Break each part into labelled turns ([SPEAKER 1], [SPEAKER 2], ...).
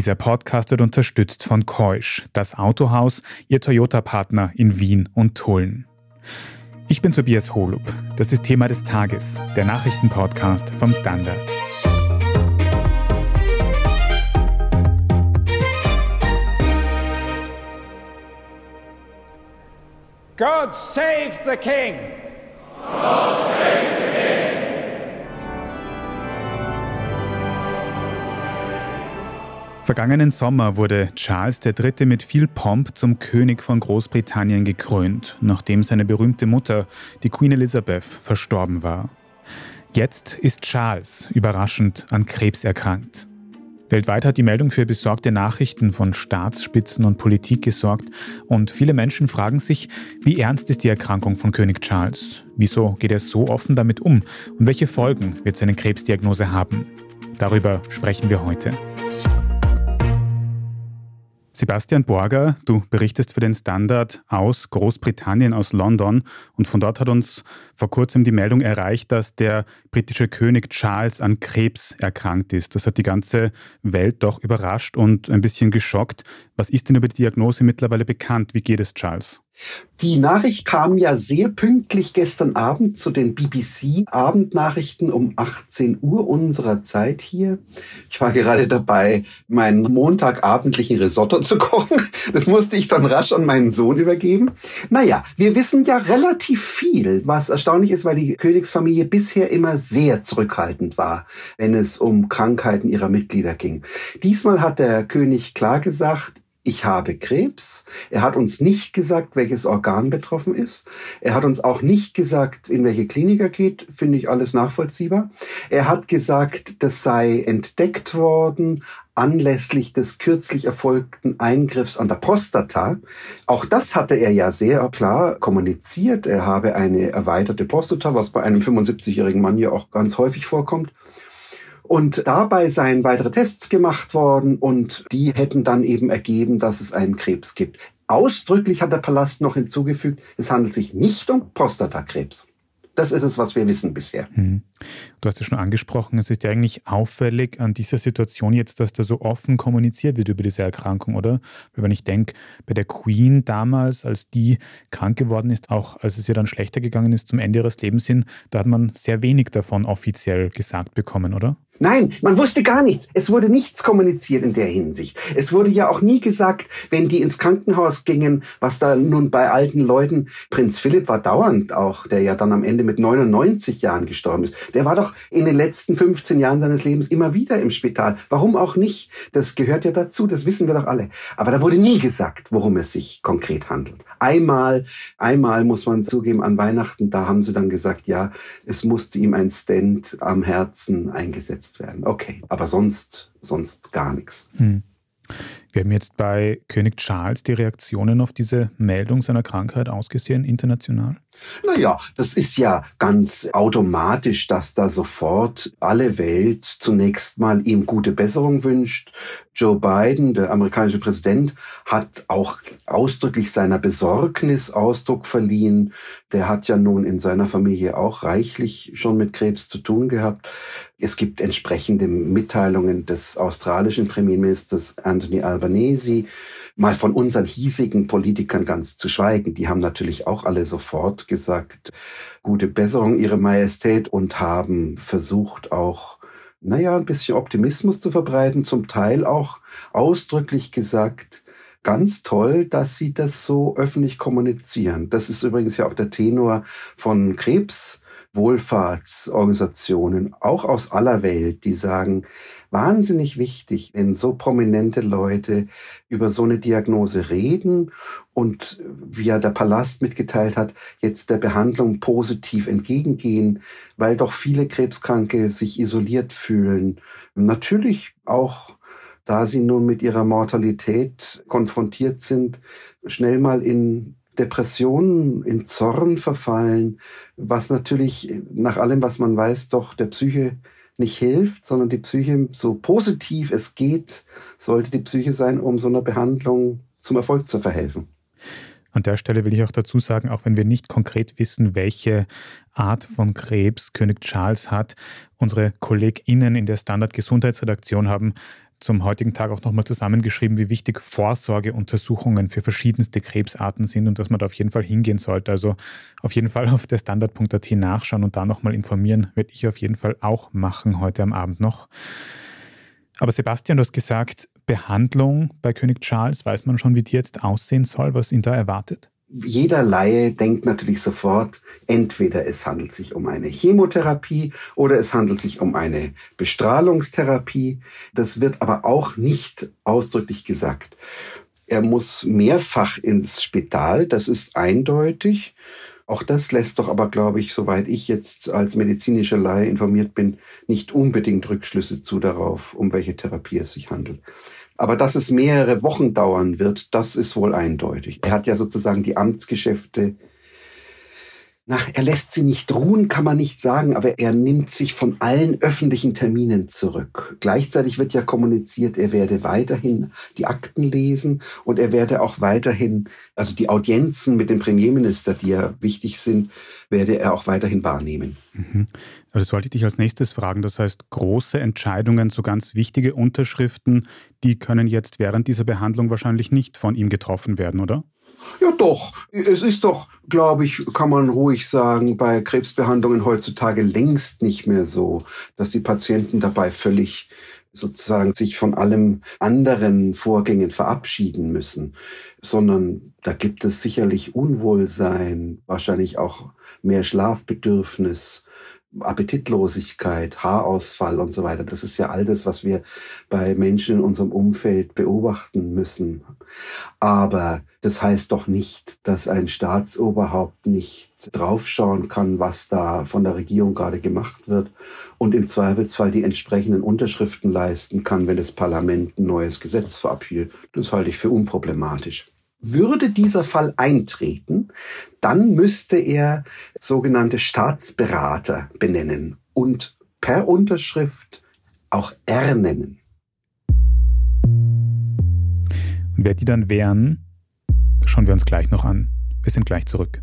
[SPEAKER 1] Dieser Podcast wird unterstützt von Keusch, das Autohaus, ihr Toyota-Partner in Wien und Tulln. Ich bin Tobias Holub. Das ist Thema des Tages, der Nachrichtenpodcast vom Standard.
[SPEAKER 2] God save the King! God save
[SPEAKER 1] Vergangenen Sommer wurde Charles III. mit viel Pomp zum König von Großbritannien gekrönt, nachdem seine berühmte Mutter, die Queen Elizabeth, verstorben war. Jetzt ist Charles überraschend an Krebs erkrankt. Weltweit hat die Meldung für besorgte Nachrichten von Staatsspitzen und Politik gesorgt und viele Menschen fragen sich, wie ernst ist die Erkrankung von König Charles? Wieso geht er so offen damit um und welche Folgen wird seine Krebsdiagnose haben? Darüber sprechen wir heute. Sebastian Borger, du berichtest für den Standard aus Großbritannien, aus London. Und von dort hat uns vor kurzem die Meldung erreicht, dass der britische König Charles an Krebs erkrankt ist. Das hat die ganze Welt doch überrascht und ein bisschen geschockt. Was ist denn über die Diagnose mittlerweile bekannt? Wie geht es Charles?
[SPEAKER 3] Die Nachricht kam ja sehr pünktlich gestern Abend zu den BBC-Abendnachrichten um 18 Uhr unserer Zeit hier. Ich war gerade dabei, meinen montagabendlichen Risotto zu kochen. Das musste ich dann rasch an meinen Sohn übergeben. Naja, wir wissen ja relativ viel, was erstaunlich ist, weil die Königsfamilie bisher immer sehr zurückhaltend war, wenn es um Krankheiten ihrer Mitglieder ging. Diesmal hat der König klar gesagt, ich habe Krebs. Er hat uns nicht gesagt, welches Organ betroffen ist. Er hat uns auch nicht gesagt, in welche Klinik er geht. Finde ich alles nachvollziehbar. Er hat gesagt, das sei entdeckt worden anlässlich des kürzlich erfolgten Eingriffs an der Prostata. Auch das hatte er ja sehr klar kommuniziert. Er habe eine erweiterte Prostata, was bei einem 75-jährigen Mann ja auch ganz häufig vorkommt. Und dabei seien weitere Tests gemacht worden und die hätten dann eben ergeben, dass es einen Krebs gibt. Ausdrücklich hat der Palast noch hinzugefügt, es handelt sich nicht um Prostatakrebs. Das ist es, was wir wissen bisher.
[SPEAKER 1] Hm. Du hast es schon angesprochen, es ist ja eigentlich auffällig an dieser Situation jetzt, dass da so offen kommuniziert wird über diese Erkrankung, oder? Wenn ich denke, bei der Queen damals, als die krank geworden ist, auch als es ihr dann schlechter gegangen ist zum Ende ihres Lebens hin, da hat man sehr wenig davon offiziell gesagt bekommen, oder?
[SPEAKER 3] Nein, man wusste gar nichts. Es wurde nichts kommuniziert in der Hinsicht. Es wurde ja auch nie gesagt, wenn die ins Krankenhaus gingen, was da nun bei alten Leuten, Prinz Philipp war dauernd auch, der ja dann am Ende mit 99 Jahren gestorben ist. Der war doch in den letzten 15 Jahren seines Lebens immer wieder im Spital. Warum auch nicht? Das gehört ja dazu, das wissen wir doch alle. Aber da wurde nie gesagt, worum es sich konkret handelt. Einmal, einmal muss man zugeben, an Weihnachten, da haben sie dann gesagt, ja, es musste ihm ein Stent am Herzen eingesetzt eingesetzt werden. Okay, aber sonst, sonst gar nichts. Hm.
[SPEAKER 1] Wir haben jetzt bei König Charles die Reaktionen auf diese Meldung seiner Krankheit ausgesehen, international?
[SPEAKER 3] Naja, das ist ja ganz automatisch, dass da sofort alle Welt zunächst mal ihm gute Besserung wünscht. Joe Biden, der amerikanische Präsident, hat auch ausdrücklich seiner Besorgnis Ausdruck verliehen. Der hat ja nun in seiner Familie auch reichlich schon mit Krebs zu tun gehabt. Es gibt entsprechende Mitteilungen des australischen Premierministers Anthony Albanese, mal von unseren hiesigen Politikern ganz zu schweigen. Die haben natürlich auch alle sofort gesagt, gute Besserung, Ihre Majestät, und haben versucht auch, naja, ein bisschen Optimismus zu verbreiten, zum Teil auch ausdrücklich gesagt, ganz toll, dass Sie das so öffentlich kommunizieren. Das ist übrigens ja auch der Tenor von Krebs Wohlfahrtsorganisationen, auch aus aller Welt, die sagen, wahnsinnig wichtig, wenn so prominente Leute über so eine Diagnose reden und wie ja der Palast mitgeteilt hat, jetzt der Behandlung positiv entgegengehen, weil doch viele Krebskranke sich isoliert fühlen. Natürlich auch da sie nun mit ihrer Mortalität konfrontiert sind, schnell mal in Depressionen, in Zorn verfallen, was natürlich nach allem, was man weiß, doch der Psyche nicht hilft, sondern die Psyche, so positiv es geht, sollte die Psyche sein, um so einer Behandlung zum Erfolg zu verhelfen.
[SPEAKER 1] An der Stelle will ich auch dazu sagen, auch wenn wir nicht konkret wissen, welche Art von Krebs König Charles hat, unsere KollegInnen in der Standard Gesundheitsredaktion haben zum heutigen Tag auch nochmal zusammengeschrieben, wie wichtig Vorsorgeuntersuchungen für verschiedenste Krebsarten sind und dass man da auf jeden Fall hingehen sollte. Also auf jeden Fall auf der Standard.at nachschauen und da nochmal informieren, werde ich auf jeden Fall auch machen heute am Abend noch. Aber Sebastian, du hast gesagt, Behandlung bei König Charles, weiß man schon, wie die jetzt aussehen soll, was ihn da erwartet?
[SPEAKER 3] Jeder Laie denkt natürlich sofort, entweder es handelt sich um eine Chemotherapie oder es handelt sich um eine Bestrahlungstherapie. Das wird aber auch nicht ausdrücklich gesagt. Er muss mehrfach ins Spital, das ist eindeutig. Auch das lässt doch aber, glaube ich, soweit ich jetzt als medizinischer Laie informiert bin, nicht unbedingt Rückschlüsse zu darauf, um welche Therapie es sich handelt. Aber dass es mehrere Wochen dauern wird, das ist wohl eindeutig. Er hat ja sozusagen die Amtsgeschäfte na, er lässt sie nicht ruhen, kann man nicht sagen, aber er nimmt sich von allen öffentlichen Terminen zurück. Gleichzeitig wird ja kommuniziert, er werde weiterhin die Akten lesen und er werde auch weiterhin, also die Audienzen mit dem Premierminister, die ja wichtig sind, werde er auch weiterhin wahrnehmen.
[SPEAKER 1] Mhm. Das wollte ich dich als nächstes fragen. Das heißt, große Entscheidungen, so ganz wichtige Unterschriften, die können jetzt während dieser Behandlung wahrscheinlich nicht von ihm getroffen werden, oder?
[SPEAKER 3] Ja, doch. Es ist doch, glaube ich, kann man ruhig sagen, bei Krebsbehandlungen heutzutage längst nicht mehr so, dass die Patienten dabei völlig sozusagen sich von allem anderen Vorgängen verabschieden müssen, sondern da gibt es sicherlich Unwohlsein, wahrscheinlich auch mehr Schlafbedürfnis, Appetitlosigkeit, Haarausfall und so weiter. Das ist ja all das, was wir bei Menschen in unserem Umfeld beobachten müssen. Aber das heißt doch nicht, dass ein Staatsoberhaupt nicht draufschauen kann, was da von der Regierung gerade gemacht wird und im Zweifelsfall die entsprechenden Unterschriften leisten kann, wenn das Parlament ein neues Gesetz verabschiedet. Das halte ich für unproblematisch. Würde dieser Fall eintreten, dann müsste er sogenannte Staatsberater benennen und per Unterschrift auch ernennen.
[SPEAKER 1] Und wer die dann wären, schauen wir uns gleich noch an. Wir sind gleich zurück.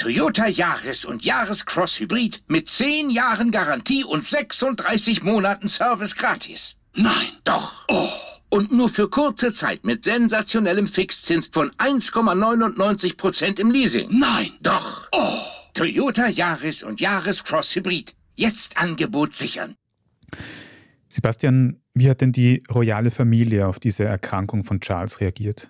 [SPEAKER 4] Toyota Yaris und Yaris Cross Hybrid mit 10 Jahren Garantie und 36 Monaten Service gratis.
[SPEAKER 5] Nein.
[SPEAKER 4] Doch. Oh. Und nur für kurze Zeit mit sensationellem Fixzins von 1,99% im Leasing.
[SPEAKER 5] Nein.
[SPEAKER 4] Doch.
[SPEAKER 5] Oh.
[SPEAKER 4] Toyota Yaris und Yaris Cross Hybrid. Jetzt Angebot sichern.
[SPEAKER 1] Sebastian, wie hat denn die royale Familie auf diese Erkrankung von Charles reagiert?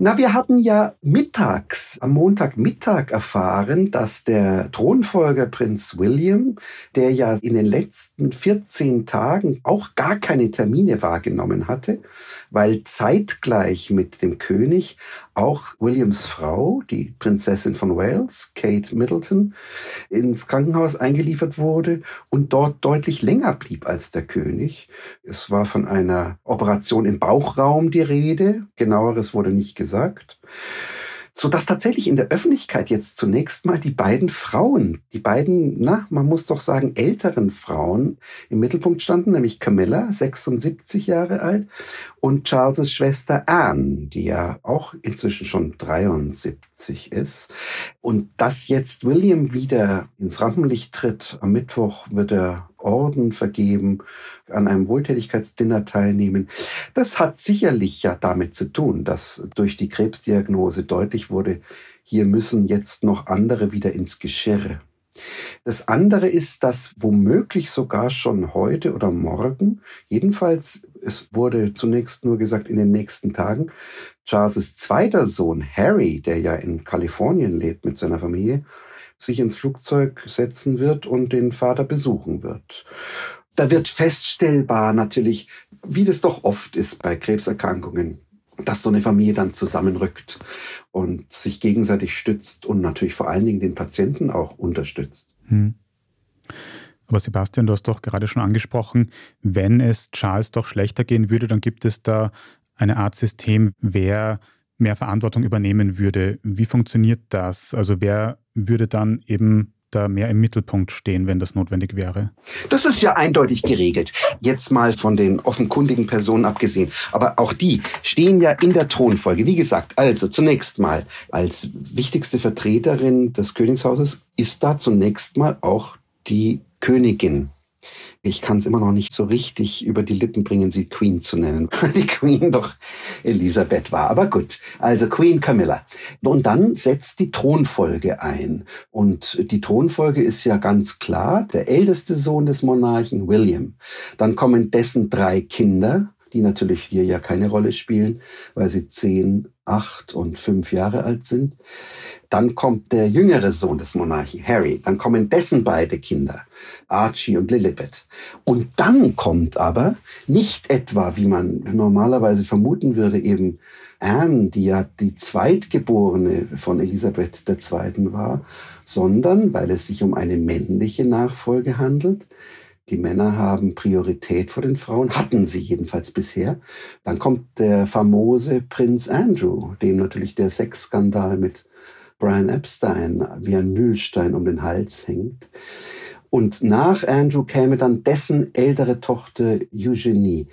[SPEAKER 3] Na, wir hatten ja mittags, am Montagmittag erfahren, dass der Thronfolger Prinz William, der ja in den letzten 14 Tagen auch gar keine Termine wahrgenommen hatte, weil zeitgleich mit dem König auch Williams Frau, die Prinzessin von Wales, Kate Middleton, ins Krankenhaus eingeliefert wurde und dort deutlich länger blieb als der König. Es war von einer Operation im Bauchraum die Rede, genaueres wurde nicht gesagt so dass tatsächlich in der Öffentlichkeit jetzt zunächst mal die beiden Frauen, die beiden, na, man muss doch sagen, älteren Frauen im Mittelpunkt standen, nämlich Camilla, 76 Jahre alt, und Charles' Schwester Anne, die ja auch inzwischen schon 73 ist. Und dass jetzt William wieder ins Rampenlicht tritt, am Mittwoch wird er Orden vergeben, an einem Wohltätigkeitsdinner teilnehmen. Das hat sicherlich ja damit zu tun, dass durch die Krebsdiagnose deutlich wurde, hier müssen jetzt noch andere wieder ins Geschirr. Das andere ist, dass womöglich sogar schon heute oder morgen, jedenfalls, es wurde zunächst nur gesagt in den nächsten Tagen, Charles' zweiter Sohn Harry, der ja in Kalifornien lebt mit seiner Familie, sich ins Flugzeug setzen wird und den Vater besuchen wird. Da wird feststellbar natürlich, wie das doch oft ist bei Krebserkrankungen, dass so eine Familie dann zusammenrückt und sich gegenseitig stützt und natürlich vor allen Dingen den Patienten auch unterstützt. Hm.
[SPEAKER 1] Aber Sebastian, du hast doch gerade schon angesprochen, wenn es Charles doch schlechter gehen würde, dann gibt es da eine Art System, wer mehr Verantwortung übernehmen würde. Wie funktioniert das? Also wer würde dann eben da mehr im Mittelpunkt stehen, wenn das notwendig wäre?
[SPEAKER 3] Das ist ja eindeutig geregelt. Jetzt mal von den offenkundigen Personen abgesehen. Aber auch die stehen ja in der Thronfolge. Wie gesagt, also zunächst mal als wichtigste Vertreterin des Königshauses ist da zunächst mal auch die Königin ich kann es immer noch nicht so richtig über die Lippen bringen, sie Queen zu nennen, weil die Queen doch Elisabeth war. Aber gut, also Queen Camilla. Und dann setzt die Thronfolge ein. Und die Thronfolge ist ja ganz klar, der älteste Sohn des Monarchen, William. Dann kommen dessen drei Kinder, die natürlich hier ja keine Rolle spielen, weil sie zehn, acht und fünf Jahre alt sind. Dann kommt der jüngere Sohn des Monarchen, Harry. Dann kommen dessen beide Kinder, Archie und Lilibet. Und dann kommt aber nicht etwa, wie man normalerweise vermuten würde, eben Anne, die ja die Zweitgeborene von Elisabeth II. war, sondern, weil es sich um eine männliche Nachfolge handelt, die Männer haben Priorität vor den Frauen, hatten sie jedenfalls bisher. Dann kommt der famose Prinz Andrew, dem natürlich der Sexskandal mit Brian Epstein wie ein Mühlstein um den Hals hängt. Und nach Andrew käme dann dessen ältere Tochter Eugenie.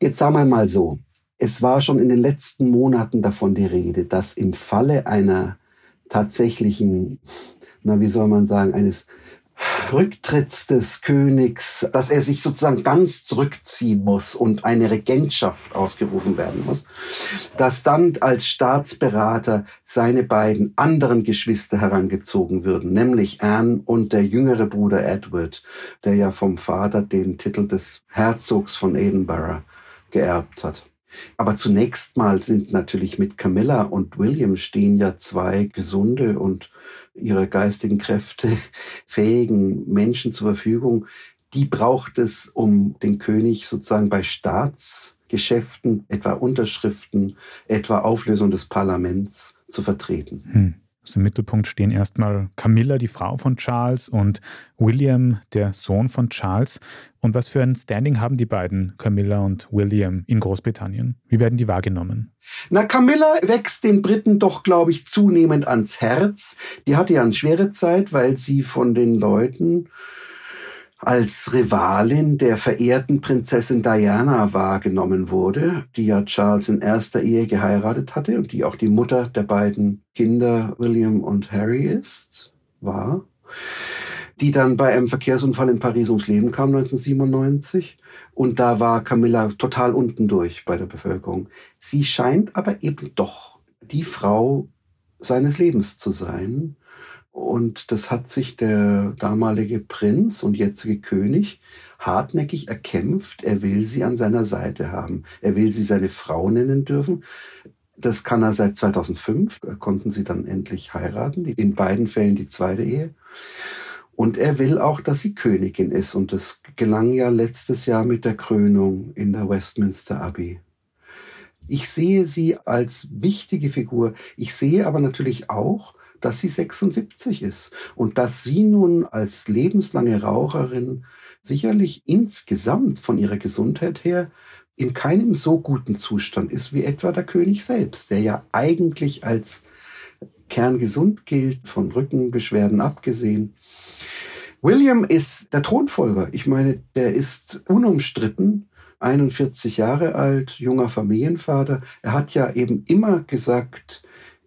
[SPEAKER 3] Jetzt sagen wir mal so, es war schon in den letzten Monaten davon die Rede, dass im Falle einer tatsächlichen, na wie soll man sagen, eines Rücktritts des Königs, dass er sich sozusagen ganz zurückziehen muss und eine Regentschaft ausgerufen werden muss, dass dann als Staatsberater seine beiden anderen Geschwister herangezogen würden, nämlich Anne und der jüngere Bruder Edward, der ja vom Vater den Titel des Herzogs von Edinburgh geerbt hat. Aber zunächst mal sind natürlich mit Camilla und William stehen ja zwei gesunde und ihrer geistigen Kräfte fähigen Menschen zur Verfügung. Die braucht es, um den König sozusagen bei Staatsgeschäften, etwa Unterschriften, etwa Auflösung des Parlaments zu vertreten.
[SPEAKER 1] Hm. Also Im Mittelpunkt stehen erstmal Camilla, die Frau von Charles, und William, der Sohn von Charles. Und was für ein Standing haben die beiden, Camilla und William, in Großbritannien? Wie werden die wahrgenommen?
[SPEAKER 3] Na, Camilla wächst den Briten doch, glaube ich, zunehmend ans Herz. Die hatte ja eine schwere Zeit, weil sie von den Leuten als Rivalin der verehrten Prinzessin Diana wahrgenommen wurde, die ja Charles in erster Ehe geheiratet hatte und die auch die Mutter der beiden Kinder William und Harry ist, war, die dann bei einem Verkehrsunfall in Paris ums Leben kam 1997. Und da war Camilla total unten durch bei der Bevölkerung. Sie scheint aber eben doch die Frau seines Lebens zu sein und das hat sich der damalige Prinz und jetzige König hartnäckig erkämpft. Er will sie an seiner Seite haben. Er will sie seine Frau nennen dürfen. Das kann er seit 2005, konnten sie dann endlich heiraten. In beiden Fällen die zweite Ehe. Und er will auch, dass sie Königin ist. Und das gelang ja letztes Jahr mit der Krönung in der Westminster Abbey. Ich sehe sie als wichtige Figur. Ich sehe aber natürlich auch, dass sie 76 ist und dass sie nun als lebenslange Raucherin sicherlich insgesamt von ihrer Gesundheit her in keinem so guten Zustand ist wie etwa der König selbst, der ja eigentlich als kerngesund gilt, von Rückenbeschwerden abgesehen. William ist der Thronfolger. Ich meine, der ist unumstritten 41 Jahre alt, junger Familienvater. Er hat ja eben immer gesagt,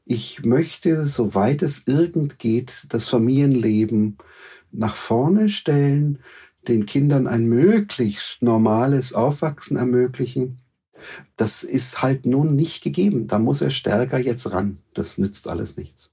[SPEAKER 3] ich möchte, soweit es irgend geht, das Familienleben nach vorne stellen, den Kindern ein möglichst normales Aufwachsen ermöglichen. Das ist halt nun nicht gegeben. Da muss er stärker jetzt ran. Das nützt alles nichts.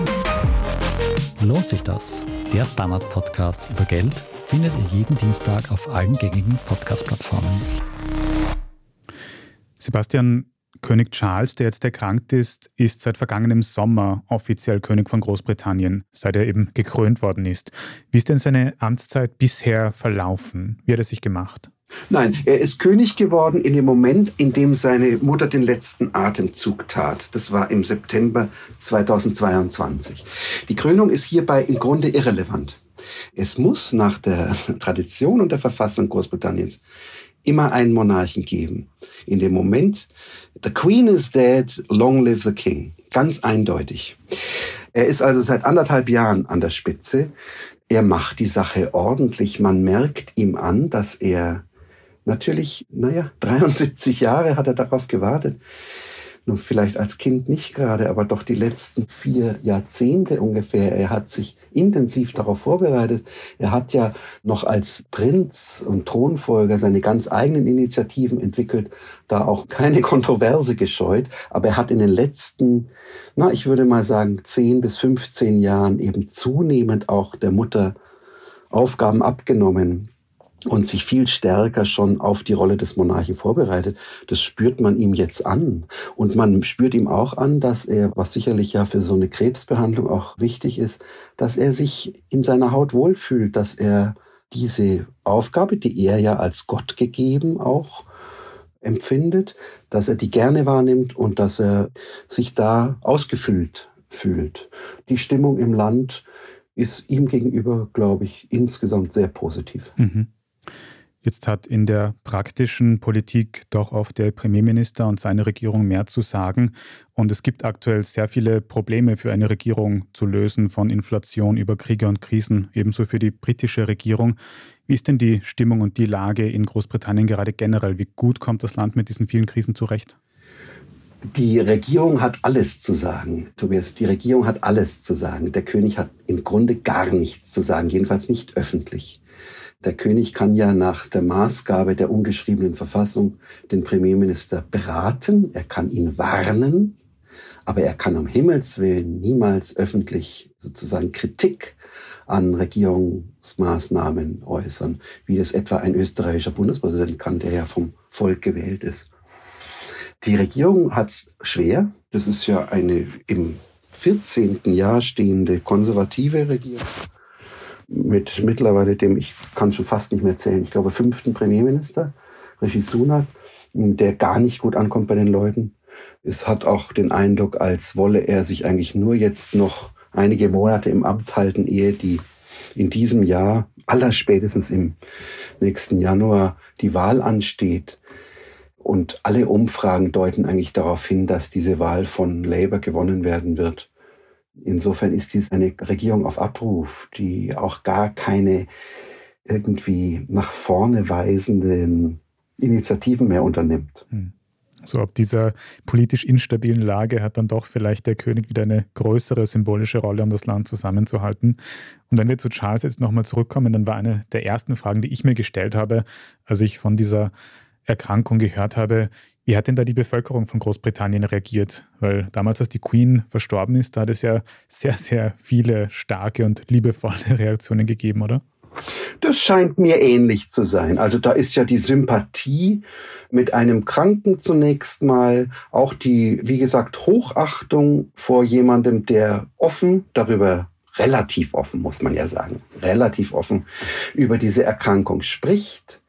[SPEAKER 6] Lohnt sich das? Der Standard-Podcast über Geld findet ihr jeden Dienstag auf allen gängigen Podcast-Plattformen.
[SPEAKER 1] Sebastian, König Charles, der jetzt erkrankt ist, ist seit vergangenem Sommer offiziell König von Großbritannien, seit er eben gekrönt worden ist. Wie ist denn seine Amtszeit bisher verlaufen? Wie hat er sich gemacht?
[SPEAKER 3] Nein, er ist König geworden in dem Moment, in dem seine Mutter den letzten Atemzug tat. Das war im September 2022. Die Krönung ist hierbei im Grunde irrelevant. Es muss nach der Tradition und der Verfassung Großbritanniens immer einen Monarchen geben. In dem Moment, the Queen is dead, long live the King. Ganz eindeutig. Er ist also seit anderthalb Jahren an der Spitze. Er macht die Sache ordentlich. Man merkt ihm an, dass er natürlich, naja, 73 Jahre hat er darauf gewartet. Nur vielleicht als Kind nicht gerade, aber doch die letzten vier Jahrzehnte ungefähr. Er hat sich intensiv darauf vorbereitet. Er hat ja noch als Prinz und Thronfolger seine ganz eigenen Initiativen entwickelt, da auch keine Kontroverse gescheut. Aber er hat in den letzten, na, ich würde mal sagen, 10 bis 15 Jahren eben zunehmend auch der Mutter Aufgaben abgenommen, und sich viel stärker schon auf die Rolle des Monarchen vorbereitet. Das spürt man ihm jetzt an. Und man spürt ihm auch an, dass er, was sicherlich ja für so eine Krebsbehandlung auch wichtig ist, dass er sich in seiner Haut wohlfühlt, dass er diese Aufgabe, die er ja als Gott gegeben auch empfindet, dass er die gerne wahrnimmt und dass er sich da ausgefüllt fühlt. Die Stimmung im Land ist ihm gegenüber, glaube ich, insgesamt sehr positiv.
[SPEAKER 1] Mhm. Jetzt hat in der praktischen Politik doch oft der Premierminister und seine Regierung mehr zu sagen. Und es gibt aktuell sehr viele Probleme für eine Regierung zu lösen, von Inflation über Kriege und Krisen, ebenso für die britische Regierung. Wie ist denn die Stimmung und die Lage in Großbritannien gerade generell? Wie gut kommt das Land mit diesen vielen Krisen zurecht?
[SPEAKER 3] Die Regierung hat alles zu sagen, Tobias. Die Regierung hat alles zu sagen. Der König hat im Grunde gar nichts zu sagen, jedenfalls nicht öffentlich. Der König kann ja nach der Maßgabe der ungeschriebenen Verfassung den Premierminister beraten, er kann ihn warnen, aber er kann um Himmels willen niemals öffentlich sozusagen Kritik an Regierungsmaßnahmen äußern, wie das etwa ein österreichischer Bundespräsident kann, der ja vom Volk gewählt ist. Die Regierung hat es schwer. Das ist ja eine im 14. Jahr stehende konservative Regierung mit mittlerweile dem, ich kann schon fast nicht mehr zählen, ich glaube fünften Premierminister, Rishi Sunak, der gar nicht gut ankommt bei den Leuten. Es hat auch den Eindruck, als wolle er sich eigentlich nur jetzt noch einige Monate im Amt halten, ehe die in diesem Jahr, allerspätestens im nächsten Januar, die Wahl ansteht. Und alle Umfragen deuten eigentlich darauf hin, dass diese Wahl von Labour gewonnen werden wird. Insofern ist dies eine Regierung auf Abruf, die auch gar keine irgendwie nach vorne weisenden Initiativen mehr unternimmt. Hm.
[SPEAKER 1] So ab dieser politisch instabilen Lage hat dann doch vielleicht der König wieder eine größere symbolische Rolle, um das Land zusammenzuhalten. Und wenn wir zu Charles jetzt nochmal zurückkommen, dann war eine der ersten Fragen, die ich mir gestellt habe, als ich von dieser Erkrankung gehört habe, wie hat denn da die Bevölkerung von Großbritannien reagiert? Weil damals, als die Queen verstorben ist, da hat es ja sehr, sehr viele starke und liebevolle Reaktionen gegeben, oder?
[SPEAKER 3] Das scheint mir ähnlich zu sein. Also da ist ja die Sympathie mit einem Kranken zunächst mal, auch die, wie gesagt, Hochachtung vor jemandem, der offen darüber relativ offen, muss man ja sagen, relativ offen über diese Erkrankung spricht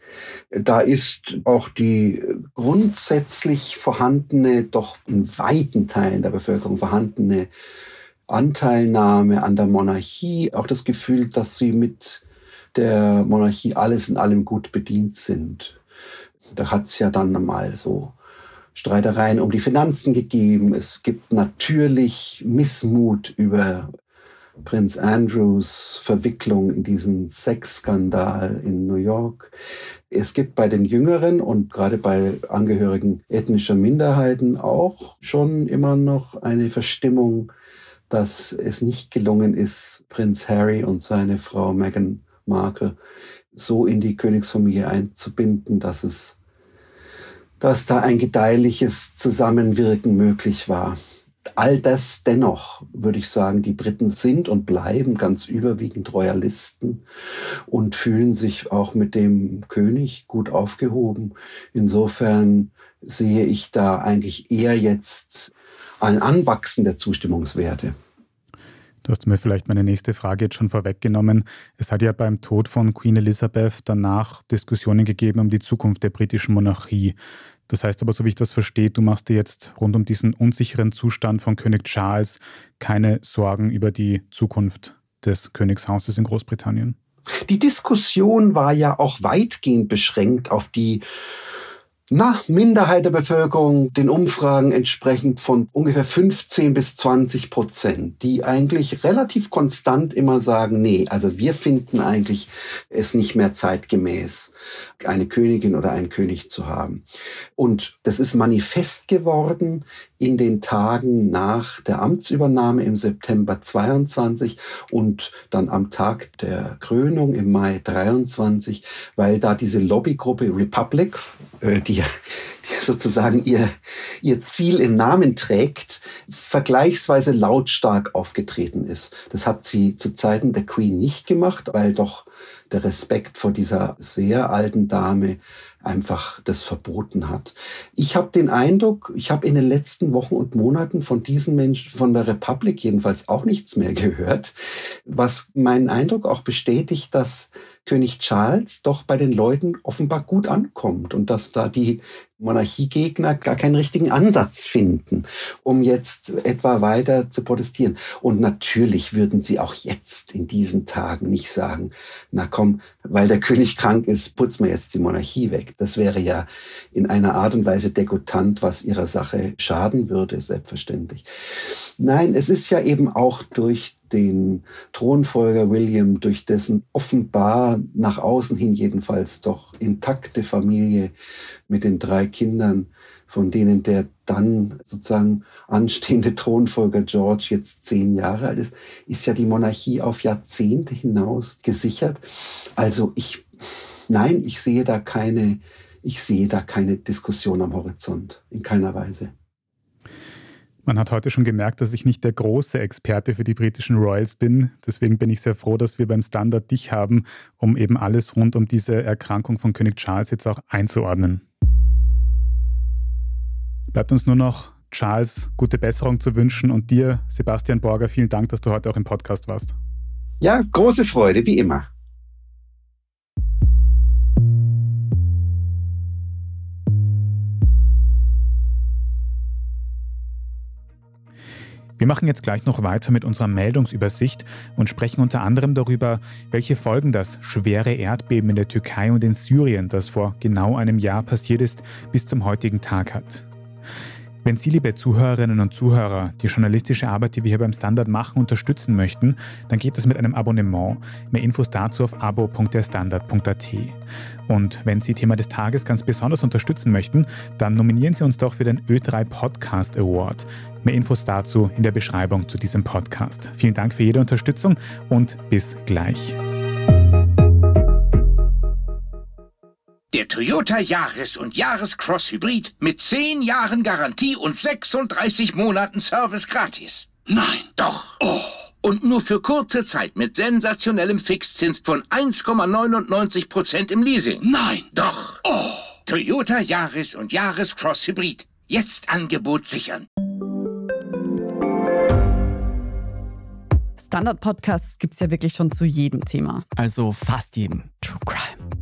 [SPEAKER 3] da ist auch die grundsätzlich vorhandene, doch in weiten Teilen der Bevölkerung vorhandene Anteilnahme an der Monarchie, auch das Gefühl, dass sie mit der Monarchie alles in allem gut bedient sind. Da hat es ja dann mal so Streitereien um die Finanzen gegeben. Es gibt natürlich Missmut über Prinz Andrews Verwicklung in diesen Sexskandal in New York. Es gibt bei den Jüngeren und gerade bei Angehörigen ethnischer Minderheiten auch schon immer noch eine Verstimmung, dass es nicht gelungen ist, Prinz Harry und seine Frau Meghan Markle so in die Königsfamilie einzubinden, dass es, dass da ein gedeihliches Zusammenwirken möglich war. All das dennoch, würde ich sagen, die Briten sind und bleiben ganz überwiegend Royalisten und fühlen sich auch mit dem König gut aufgehoben. Insofern sehe ich da eigentlich eher jetzt ein Anwachsen der Zustimmungswerte.
[SPEAKER 1] Du hast mir vielleicht meine nächste Frage jetzt schon vorweggenommen. Es hat ja beim Tod von Queen Elizabeth danach Diskussionen gegeben um die Zukunft der britischen Monarchie. Das heißt aber, so wie ich das verstehe, du machst dir jetzt rund um diesen unsicheren Zustand von König Charles keine Sorgen über die Zukunft des Königshauses in Großbritannien.
[SPEAKER 3] Die Diskussion war ja auch weitgehend beschränkt auf die na, Minderheit der Bevölkerung, den Umfragen entsprechend von ungefähr 15 bis 20 Prozent, die eigentlich relativ konstant immer sagen, nee, also wir finden eigentlich es nicht mehr zeitgemäß, eine Königin oder einen König zu haben. Und das ist manifest geworden in den Tagen nach der Amtsübernahme im September 22 und dann am Tag der Krönung im Mai 23, weil da diese Lobbygruppe Republic, äh, die die sozusagen ihr, ihr Ziel im Namen trägt, vergleichsweise lautstark aufgetreten ist. Das hat sie zu Zeiten der Queen nicht gemacht, weil doch der Respekt vor dieser sehr alten Dame einfach das verboten hat. Ich habe den Eindruck, ich habe in den letzten Wochen und Monaten von diesen Menschen, von der Republik jedenfalls auch nichts mehr gehört, was meinen Eindruck auch bestätigt, dass König Charles doch bei den Leuten offenbar gut ankommt und dass da die Monarchiegegner gar keinen richtigen Ansatz finden, um jetzt etwa weiter zu protestieren. Und natürlich würden sie auch jetzt in diesen Tagen nicht sagen, na komm, weil der König krank ist, putzen wir jetzt die Monarchie weg. Das wäre ja in einer Art und Weise degutant, was ihrer Sache schaden würde, selbstverständlich. Nein, es ist ja eben auch durch den Thronfolger William, durch dessen offenbar nach außen hin jedenfalls doch intakte Familie mit den drei Kindern, von denen der dann sozusagen anstehende Thronfolger George jetzt zehn Jahre alt ist, ist ja die Monarchie auf Jahrzehnte hinaus gesichert. Also ich, nein, ich sehe da keine, ich sehe da keine Diskussion am Horizont, in keiner Weise.
[SPEAKER 1] Man hat heute schon gemerkt, dass ich nicht der große Experte für die britischen Royals bin. Deswegen bin ich sehr froh, dass wir beim Standard dich haben, um eben alles rund um diese Erkrankung von König Charles jetzt auch einzuordnen. Bleibt uns nur noch Charles gute Besserung zu wünschen und dir, Sebastian Borger, vielen Dank, dass du heute auch im Podcast warst.
[SPEAKER 3] Ja, große Freude, wie immer.
[SPEAKER 1] Wir machen jetzt gleich noch weiter mit unserer Meldungsübersicht und sprechen unter anderem darüber, welche Folgen das schwere Erdbeben in der Türkei und in Syrien, das vor genau einem Jahr passiert ist, bis zum heutigen Tag hat. Wenn Sie, liebe Zuhörerinnen und Zuhörer, die journalistische Arbeit, die wir hier beim Standard machen, unterstützen möchten, dann geht das mit einem Abonnement. Mehr Infos dazu auf abo.derstandard.at. Und wenn Sie Thema des Tages ganz besonders unterstützen möchten, dann nominieren Sie uns doch für den Ö3 Podcast Award. Mehr Infos dazu in der Beschreibung zu diesem Podcast. Vielen Dank für jede Unterstützung und bis gleich.
[SPEAKER 4] Der Toyota Yaris und Yaris Cross Hybrid mit 10 Jahren Garantie und 36 Monaten Service gratis. Nein. Doch. Oh. Und nur für kurze Zeit mit sensationellem Fixzins von 1,99% im Leasing. Nein. Doch. Oh. Toyota Yaris und Yaris Cross Hybrid. Jetzt Angebot sichern.
[SPEAKER 7] Standard-Podcasts gibt es ja wirklich schon zu jedem Thema.
[SPEAKER 5] Also fast jedem.
[SPEAKER 7] True Crime.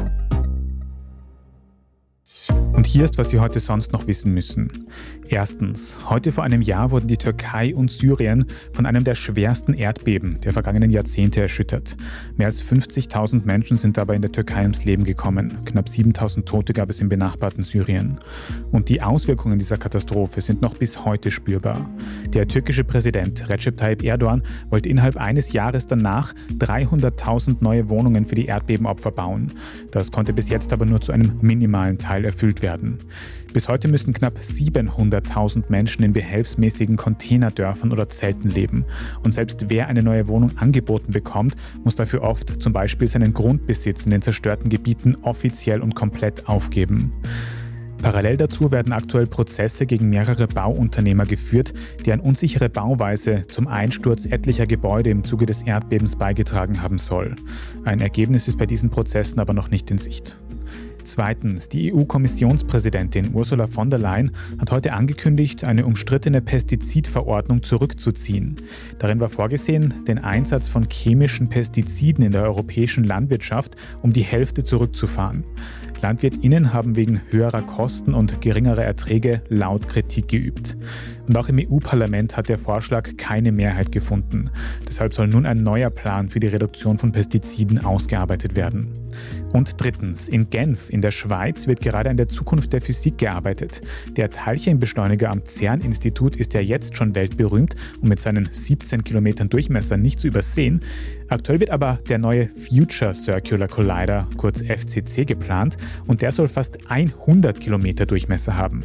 [SPEAKER 1] Und hier ist, was Sie heute sonst noch wissen müssen. Erstens, heute vor einem Jahr wurden die Türkei und Syrien von einem der schwersten Erdbeben der vergangenen Jahrzehnte erschüttert. Mehr als 50.000 Menschen sind dabei in der Türkei ums Leben gekommen. Knapp 7.000 Tote gab es im benachbarten Syrien. Und die Auswirkungen dieser Katastrophe sind noch bis heute spürbar. Der türkische Präsident Recep Tayyip Erdogan wollte innerhalb eines Jahres danach 300.000 neue Wohnungen für die Erdbebenopfer bauen. Das konnte bis jetzt aber nur zu einem minimalen Teil erfüllt werden. Bis heute müssen knapp 700.000 Menschen in behelfsmäßigen Containerdörfern oder Zelten leben. Und selbst wer eine neue Wohnung angeboten bekommt, muss dafür oft zum Beispiel seinen Grundbesitz in den zerstörten Gebieten offiziell und komplett aufgeben. Parallel dazu werden aktuell Prozesse gegen mehrere Bauunternehmer geführt, deren unsichere Bauweise zum Einsturz etlicher Gebäude im Zuge des Erdbebens beigetragen haben soll. Ein Ergebnis ist bei diesen Prozessen aber noch nicht in Sicht. Zweitens, die EU-Kommissionspräsidentin Ursula von der Leyen hat heute angekündigt, eine umstrittene Pestizidverordnung zurückzuziehen. Darin war vorgesehen, den Einsatz von chemischen Pestiziden in der europäischen Landwirtschaft um die Hälfte zurückzufahren. LandwirtInnen haben wegen höherer Kosten und geringerer Erträge laut Kritik geübt. Und auch im EU-Parlament hat der Vorschlag keine Mehrheit gefunden. Deshalb soll nun ein neuer Plan für die Reduktion von Pestiziden ausgearbeitet werden. Und drittens, in Genf in der Schweiz wird gerade an der Zukunft der Physik gearbeitet. Der Teilchenbeschleuniger am CERN-Institut ist ja jetzt schon weltberühmt und mit seinen 17 Kilometern Durchmesser nicht zu übersehen. Aktuell wird aber der neue Future Circular Collider, kurz FCC, geplant und der soll fast 100 Kilometer Durchmesser haben.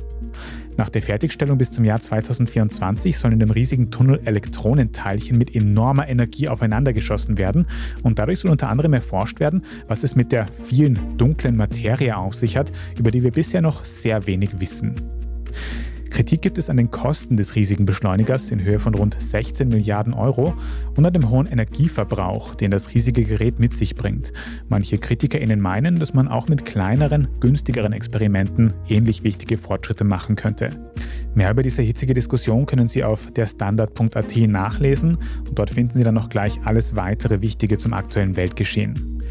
[SPEAKER 1] Nach der Fertigstellung bis zum Jahr 2024 sollen in dem riesigen Tunnel Elektronenteilchen mit enormer Energie aufeinander geschossen werden und dadurch soll unter anderem erforscht werden, was es mit der vielen dunklen Materie auf sich hat, über die wir bisher noch sehr wenig wissen. Kritik gibt es an den Kosten des riesigen Beschleunigers in Höhe von rund 16 Milliarden Euro und an dem hohen Energieverbrauch, den das riesige Gerät mit sich bringt. Manche KritikerInnen meinen, dass man auch mit kleineren, günstigeren Experimenten ähnlich wichtige Fortschritte machen könnte. Mehr über diese hitzige Diskussion können Sie auf derstandard.at nachlesen und dort finden Sie dann noch gleich alles weitere Wichtige zum aktuellen Weltgeschehen.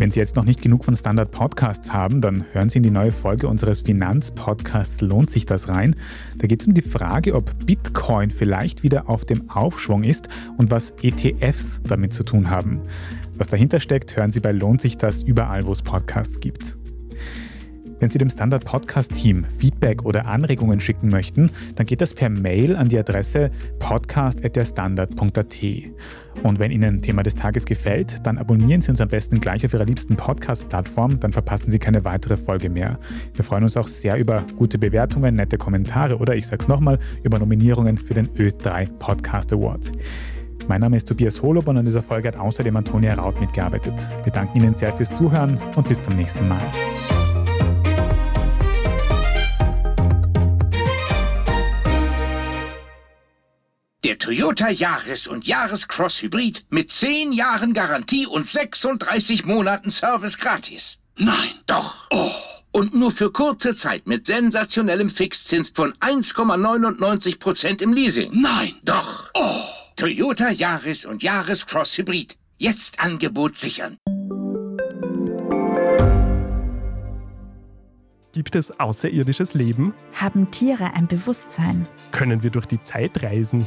[SPEAKER 1] Wenn Sie jetzt noch nicht genug von Standard Podcasts haben, dann hören Sie in die neue Folge unseres Finanzpodcasts Lohnt sich das rein? Da geht es um die Frage, ob Bitcoin vielleicht wieder auf dem Aufschwung ist und was ETFs damit zu tun haben. Was dahinter steckt, hören Sie bei Lohnt sich das überall, wo es Podcasts gibt. Wenn Sie dem Standard Podcast Team Feedback oder Anregungen schicken möchten, dann geht das per Mail an die Adresse podcast.derstandard.at. Und wenn Ihnen Thema des Tages gefällt, dann abonnieren Sie uns am besten gleich auf Ihrer liebsten Podcast-Plattform, dann verpassen Sie keine weitere Folge mehr. Wir freuen uns auch sehr über gute Bewertungen, nette Kommentare oder ich sag's nochmal, über Nominierungen für den Ö3 Podcast Award. Mein Name ist Tobias Holob und an dieser Folge hat außerdem Antonia Raut mitgearbeitet. Wir danken Ihnen sehr fürs Zuhören und bis zum nächsten Mal.
[SPEAKER 4] Der Toyota Yaris und Yaris Cross Hybrid mit 10 Jahren Garantie und 36 Monaten Service gratis. Nein, doch. Oh. Und nur für kurze Zeit mit sensationellem Fixzins von 1,99% im Leasing. Nein, doch. Oh. Toyota Yaris und Yaris Cross Hybrid. Jetzt Angebot sichern.
[SPEAKER 8] Gibt es außerirdisches Leben?
[SPEAKER 9] Haben Tiere ein Bewusstsein?
[SPEAKER 8] Können wir durch die Zeit reisen?